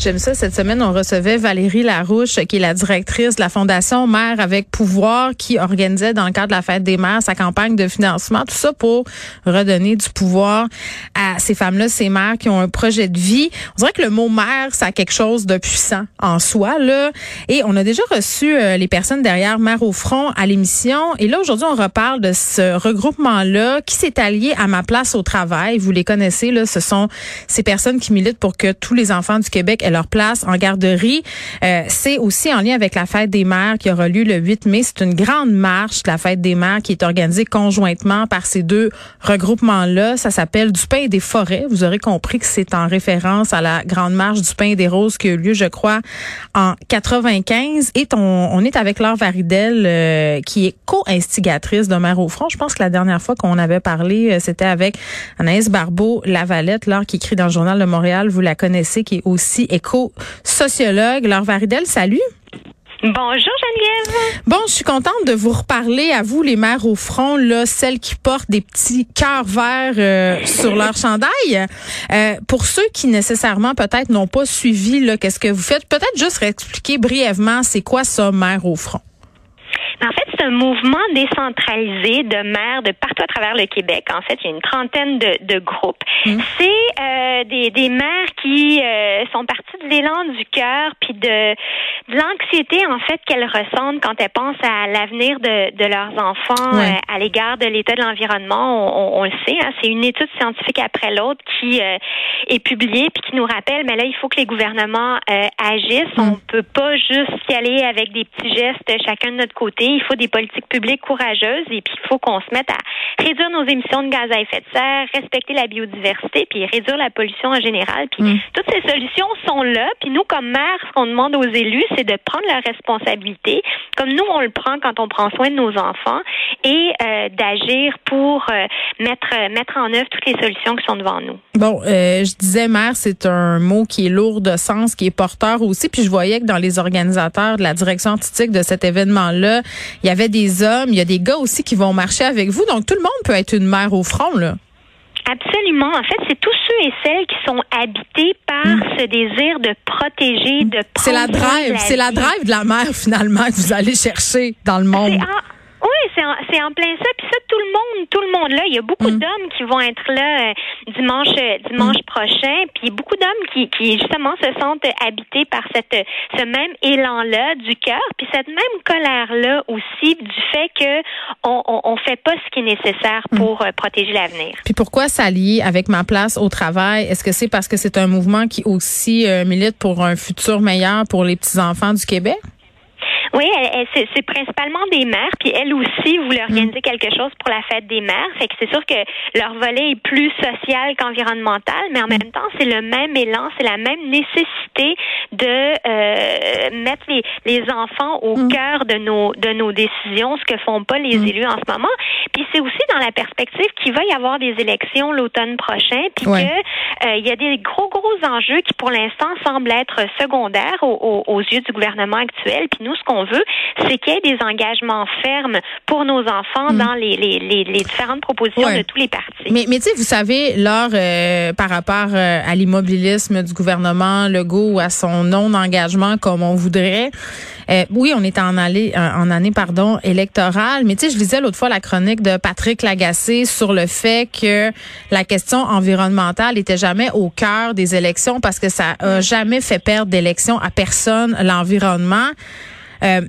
J'aime ça. Cette semaine, on recevait Valérie Larouche, qui est la directrice de la Fondation Mère avec pouvoir, qui organisait dans le cadre de la fête des mères sa campagne de financement. Tout ça pour redonner du pouvoir à ces femmes-là, ces mères qui ont un projet de vie. On dirait que le mot mère, ça a quelque chose de puissant en soi, là. Et on a déjà reçu euh, les personnes derrière Mère au front à l'émission. Et là, aujourd'hui, on reparle de ce regroupement-là qui s'est allié à ma place au travail. Vous les connaissez, là. Ce sont ces personnes qui militent pour que tous les enfants du Québec leur place en garderie. Euh, c'est aussi en lien avec la fête des mères qui aura lieu le 8 mai. C'est une grande marche la fête des mères qui est organisée conjointement par ces deux regroupements-là. Ça s'appelle du pain et des forêts. Vous aurez compris que c'est en référence à la grande marche du pain et des roses qui a eu lieu, je crois, en 95. Et on, on est avec Laure Varidel, euh, qui est co-instigatrice de Mère au front. Je pense que la dernière fois qu'on avait parlé, euh, c'était avec Anaïs Barbeau Lavalette, Laure qui écrit dans le Journal de Montréal. Vous la connaissez, qui est aussi éco-sociologue. Laure Varidel, salut. Bonjour Geneviève. Bon, je suis contente de vous reparler à vous les mères au front là, celles qui portent des petits cœurs verts euh, sur leur chandail. Euh, pour ceux qui nécessairement peut-être n'ont pas suivi là, qu'est-ce que vous faites, peut-être juste réexpliquer brièvement c'est quoi ça mère au front? En fait, c'est un mouvement décentralisé de maires de partout à travers le Québec. En fait, il y a une trentaine de, de groupes. Mmh. C'est euh, des, des maires qui euh, sont partis de l'élan du cœur, puis de, de l'anxiété, en fait, qu'elles ressentent quand elles pensent à l'avenir de, de leurs enfants Ouais. euh, à l'égard de l'état de l'environnement. On, on, on le sait, hein, c'est une étude scientifique après l'autre qui euh, est publiée, puis qui nous rappelle, mais là, il faut que les gouvernements euh, agissent. Mmh. On peut pas juste y aller avec des petits gestes chacun de notre côté. Il faut des politiques publiques courageuses et puis il faut qu'on se mette à réduire nos émissions de gaz à effet de serre, respecter la biodiversité, puis réduire la pollution en général. Puis Mm. toutes ces solutions sont là. Puis nous, comme maires, ce qu'on demande aux élus, c'est de prendre leur responsabilité, comme nous, on le prend quand on prend soin de nos enfants, et euh, d'agir pour euh, mettre, mettre en œuvre toutes les solutions qui sont devant nous. Bon, euh, je disais mère, c'est un mot qui est lourd de sens, qui est porteur aussi. Puis je voyais que dans les organisateurs de la direction artistique de cet événement-là, il y avait des hommes, il y a des gars aussi qui vont marcher avec vous. Donc tout le monde peut être une mère au front, là. Absolument. En fait, c'est tous ceux et celles qui sont habités par ce désir de protéger, de. C'est la drive, c'est la drive de la mère finalement que vous allez chercher dans le monde. Oui, c'est en, c'est en plein ça. Puis ça, tout le monde, tout le monde là. Il y a beaucoup Mm. d'hommes qui vont être là euh, dimanche, euh, dimanche prochain. Puis beaucoup d'hommes qui, qui justement se sentent habités par cette, ce même élan-là du cœur. Puis cette même colère-là aussi du fait que on, on, on fait pas ce qui est nécessaire Mm. pour euh, protéger l'avenir. Puis pourquoi s'allier avec ma place au travail? Est-ce que c'est parce que c'est un mouvement qui aussi euh, milite pour un futur meilleur pour les petits-enfants du Québec? Oui, elle- elle- c'est c'est principalement des mères, puis elles aussi voulaient organiser quelque chose pour la fête des mères. Fait que c'est sûr que leur volet est plus social qu'environnemental, mais en même temps, c'est le même élan, c'est la même nécessité de euh, mettre les, les enfants au cœur de nos de nos décisions, ce que font pas les élus en ce moment. Puis c'est aussi dans la perspective qu'il va y avoir des élections l'automne prochain, puis Ouais. que euh, il y a des gros gros enjeux qui pour l'instant semblent être secondaires aux, aux- aux yeux du gouvernement actuel. Puis nous, ce qu'on veut, c'est qu'il y ait des engagements fermes pour nos enfants dans les, les, les, les différentes propositions Ouais. de tous les partis. Mais, mais tu sais, vous savez, lors euh, par rapport euh, à l'immobilisme du gouvernement Legault ou à son non-engagement comme on voudrait, euh, oui, on est en, allée, en en année pardon électorale, mais tu sais, je lisais l'autre fois la chronique de Patrick Lagacé sur le fait que la question environnementale était jamais au cœur des élections parce que ça a jamais fait perdre d'élection à personne l'environnement. Euh,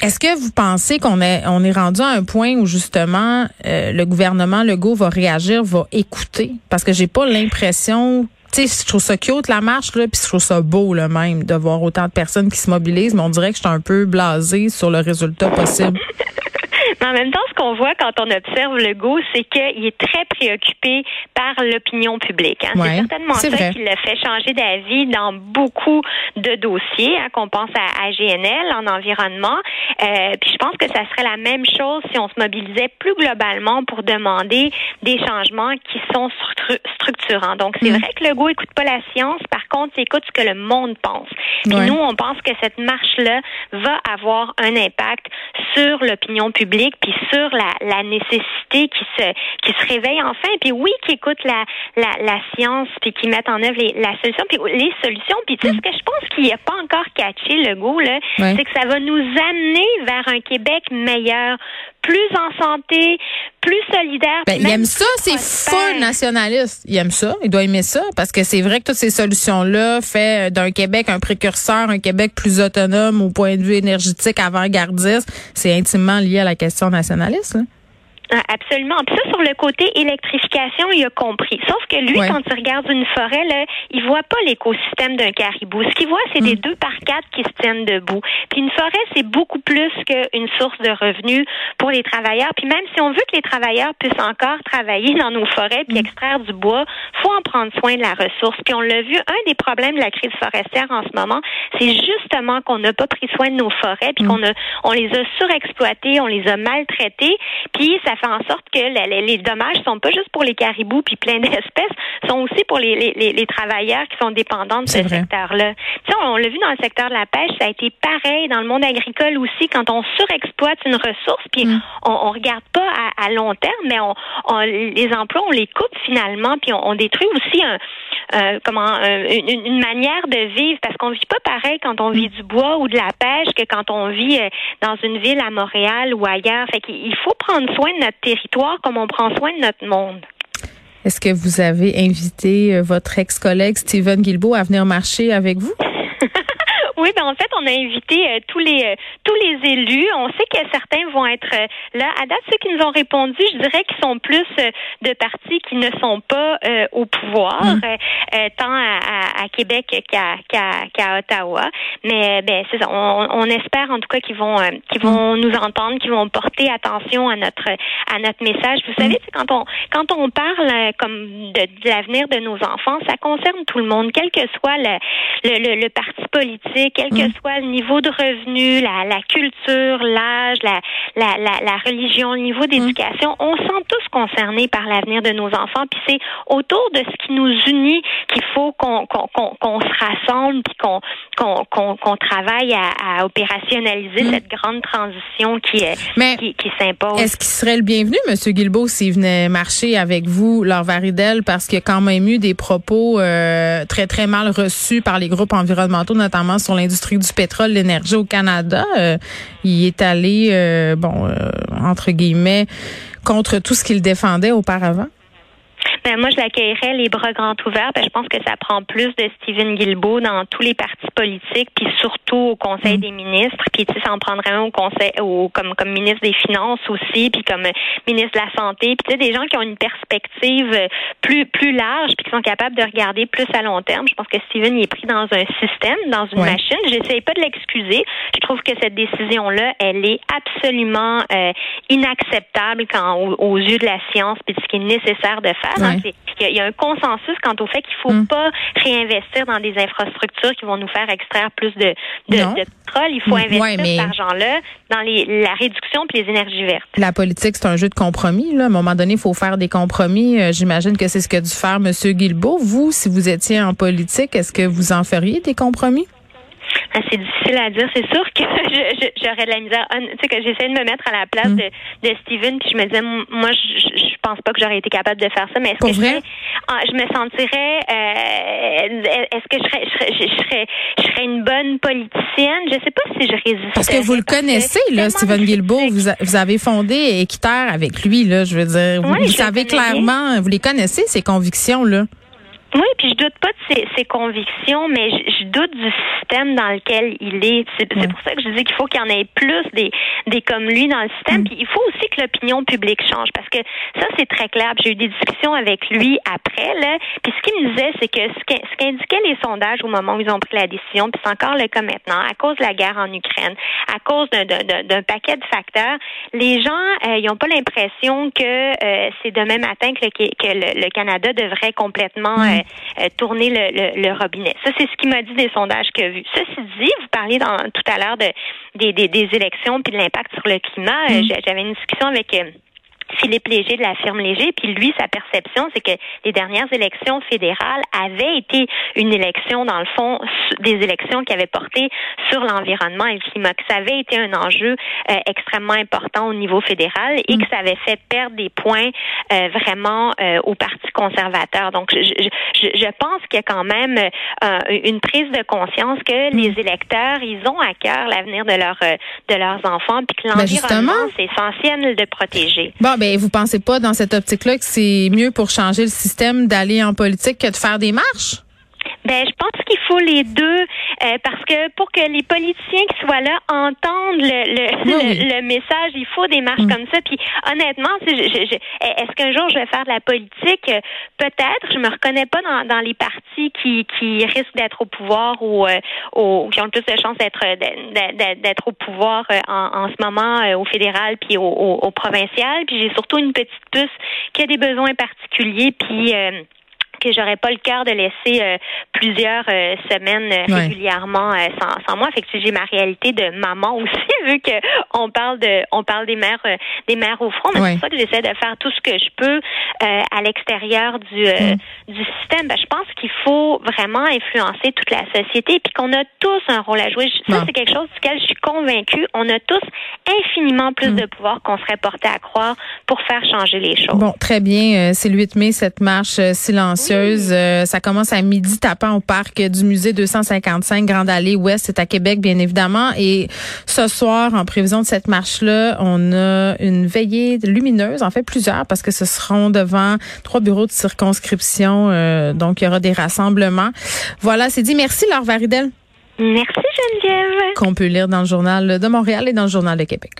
est-ce que vous pensez qu'on est on est rendu à un point où justement euh, le gouvernement Legault va réagir, va écouter? Parce que j'ai pas l'impression tu sais, je trouve ça cute la marche là, puis je trouve ça beau là même de voir autant de personnes qui se mobilisent, mais on dirait que je suis un peu blasée sur le résultat possible. Mais en même temps, qu'on voit quand on observe Legault, c'est qu'il est très préoccupé par l'opinion publique. Hein. Ouais, c'est certainement ça qui l'a fait changer d'avis dans beaucoup de dossiers, hein, qu'on pense à AGNL en environnement. Euh, puis je pense que ça serait la même chose si on se mobilisait plus globalement pour demander des changements qui sont stru- structurants. Donc c'est Mm. vrai que Legault écoute pas la science, par contre, il écoute ce que le monde pense. Puis Ouais. nous, on pense que cette marche-là va avoir un impact sur l'opinion publique, puis sur la, la nécessité qui se qui se réveille enfin, puis oui, qui écoute la, la, la science, puis qui mettent en œuvre les, la solution, puis les solutions. Puis tu sais, ce que je pense qu'il n'a pas encore catché, le goût, là, c'est que ça va nous amener vers un Québec meilleur, plus en santé, plus solidaire. Ben, il aime ça, c'est full nationaliste. Il aime ça, il doit aimer ça, parce que c'est vrai que toutes ces solutions-là fait d'un Québec un précurseur, un Québec plus autonome au point de vue énergétique, avant-gardiste, c'est intimement lié à la question nationaliste. là. Ah, Absolument. Puis ça, sur le côté électrification, il a compris. Sauf que lui, Ouais. quand il regarde une forêt, là, il voit pas l'écosystème d'un caribou. Ce qu'il voit, c'est des deux par quatre qui se tiennent debout. Puis une forêt, c'est beaucoup plus qu'une source de revenus pour les travailleurs. Puis même si on veut que les travailleurs puissent encore travailler dans nos forêts puis extraire du bois, faut en prendre soin de la ressource. Puis on l'a vu, un des problèmes de la crise forestière en ce moment, c'est justement qu'on n'a pas pris soin de nos forêts puis qu'on a, on les a surexploitées, on les a maltraitées. Puis ça fait en sorte que la- les dommages sont pas juste pour les caribous puis plein d'espèces, sont aussi pour les, les, les- les travailleurs qui sont dépendants de ce secteur-là. Tu sais, on, on l'a vu dans le secteur de la pêche, ça a été pareil dans le monde agricole aussi quand on surexploite une ressource puis Mm. on, on regarde pas à, à long terme, mais on, on- les emplois on les coupe finalement puis on, on détruit aussi un euh, comment un- une, une manière de vivre parce qu'on vit pas pareil quand on vit du bois ou de la pêche que quand on vit euh, dans une ville à Montréal ou ailleurs. Fait qu'il il faut prendre soin de notre territoire comme on prend soin de notre monde. Est-ce que vous avez invité euh, votre ex-collègue Stephen Guilbeault à venir marcher avec vous? Oui, ben en fait, on a invité euh, tous les euh, tous les élus. On sait que certains vont être euh, là. À date, ceux qui nous ont répondu, je dirais qu'ils sont plus euh, de partis qui ne sont pas euh, au pouvoir, Mm. euh, euh, tant à, à- à Québec qu'à qu'à qu'à Ottawa. Mais ben c'est ça. On, on espère en tout cas qu'ils vont qu'ils vont nous entendre, qu'ils vont porter attention à notre à notre message. Vous savez, c'est quand on quand on parle comme de, de l'avenir de nos enfants, ça concerne tout le monde, quel que soit le le, le, le parti politique, quel que soit le niveau de revenu, la, la culture, l'âge, la, la, la, la religion, le niveau d'éducation, on sent tous concernés par l'avenir de nos enfants. Puis c'est autour de ce qui nous unit qu'il faut qu'on qu'on qu'on qu'on se rassemble puis qu'on qu'on qu'on qu'on travaille à, à opérationnaliser cette grande transition qui est Mais qui, qui s'impose. Est-ce qu'il serait le bienvenu, M. Guilbeault, s'il venait marcher avec vous, leur Varidel, parce qu'il y a quand même eu des propos euh, très, très mal reçus par les groupes environnementaux, notamment sur l'industrie du pétrole, l'énergie au Canada. Euh, il est allé, euh, bon, euh, entre guillemets, contre tout ce qu'il défendait auparavant. Ben, moi, je l'accueillerais les bras grands ouverts. Ben, je pense que ça prend plus de Stephen Guilbeault dans tous les partis politiques, puis surtout au Conseil des ministres. Puis tu sais, ça en prendrait un au Conseil, au, comme comme ministre des Finances aussi, puis comme euh, ministre de la Santé. Puis tu sais, des gens qui ont une perspective euh, plus plus large, puis qui sont capables de regarder plus à long terme. Je pense que Stephen il est pris dans un système, dans une Ouais. machine. J'essaie pas de l'excuser. Je trouve que cette décision-là, elle est absolument euh, inacceptable quand aux, aux yeux de la science, puis de ce qui est nécessaire de faire. hein. Ouais. Il y, a- il y a un consensus quant au fait qu'il faut Mm. pas réinvestir dans des infrastructures qui vont nous faire extraire plus de, de, Non. de pétrole. Il faut Mm. investir Ouais, mais- cet argent-là dans les, la réduction puis les énergies vertes. La politique, c'est un jeu de compromis. Là. À un moment donné, il faut faire des compromis. Euh, J'imagine que c'est ce qu'a dû faire M. Guilbeault. Vous, si vous étiez en politique, est-ce que vous en feriez des compromis? C'est difficile à dire. C'est sûr que j'aurais de la misère. Tu sais, que j'essaie de me mettre à la place Mm. de, de Steven, puis je me disais, moi, je, pense pas que j'aurais été capable de faire ça, mais est-ce que je, vrai? ah, je me sentirais, euh, est-ce que je serais, je serais, je serais, je serais une bonne politicienne? Je sais pas si je résiste. Parce que vous le connaissez, là, Stephen Guilbeault. Vous, vous avez fondé Équiterre avec lui, là. Je veux dire, vous, Oui, vous savez clairement, vous les connaissez, ces convictions, là. Oui, puis je doute pas de ses, ses convictions, mais je, je, doute du système dans lequel il est. C'est pour ça que je dis qu'il faut qu'il y en ait plus des, des comme lui dans le système. Mm. Puis il faut aussi que l'opinion publique change, parce que ça, c'est très clair. J'ai eu des discussions avec lui après, là. Puis ce qu'il me disait, c'est que ce qu'indiquaient les sondages au moment où ils ont pris la décision, puis c'est encore le cas maintenant, à cause de la guerre en Ukraine, à cause d'un paquet de facteurs, les gens, euh, ils n'ont pas l'impression que euh, c'est demain matin que, le, que le, Canada devrait complètement mm. Euh, euh, tourner le, le, robinet. Ça, c'est ce qui m'a dit des sondages que vu. Ceci dit, vous parliez dans, tout à l'heure de, des, des, des élections puis de l'impact sur le climat. Mm. J'avais une discussion avec Philippe Léger de la firme Léger, puis lui, sa perception, c'est que les dernières élections fédérales avaient été une élection, dans le fond, des élections qui avaient porté sur l'environnement et le climat, que ça avait été un enjeu euh, extrêmement important au niveau fédéral et que ça avait fait perdre des points euh, vraiment euh, au Parti conservateur. Donc, je, je, je pense qu'il y a quand même une prise de conscience que les électeurs, ils ont à cœur l'avenir de, leur, de leurs enfants, puis que ben, l'environnement, c'est essentiel de protéger. Bon, ben, vous pensez pas dans cette optique-là que c'est mieux pour changer le système d'aller en politique que de faire des marches? Ben, je pense qu'il faut les deux euh, parce que pour que les politiciens qui soient là entendent le, le, message, il faut des marches mm. comme ça. Puis honnêtement, est-ce qu'un jour je vais faire de la politique? Peut-être. Je me reconnais pas dans, dans les partis qui, qui risquent d'être au pouvoir ou, euh, qui ont le plus de chances d'être d'être au pouvoir euh, en, en, ce moment au fédéral puis au, au, provincial. Puis j'ai surtout une petite puce qui a des besoins particuliers puis que j'aurais pas le cœur de laisser euh, plusieurs euh, semaines euh, régulièrement sans, sans, moi. Fait que j'ai ma réalité de maman aussi, vu que on parle de on parle des mères des mères au front. Mais c'est pour ça que j'essaie de faire tout ce que je peux à l'extérieur du mm. du système. Ben, je pense qu'il faut vraiment influencer toute la société, puis qu'on a tous un rôle à jouer. Ça, c'est quelque chose duquel je suis convaincue. On a tous infiniment plus mm. de pouvoir qu'on serait porté à croire pour faire changer les choses. Bon, très bien. C'est le 8 mai cette marche silencieuse euh, ça commence à midi tapant au parc du musée 255 Grande Allée Ouest. C'est à Québec, bien évidemment. Et ce soir, en prévision de cette marche-là, on a une veillée lumineuse, en fait plusieurs, parce que ce seront devant trois bureaux de circonscription. Euh, donc, il y aura des rassemblements. Voilà, c'est dit. Merci, Laure Varidel. Merci, Geneviève. Qu'on peut lire dans le journal de Montréal et dans le journal de Québec.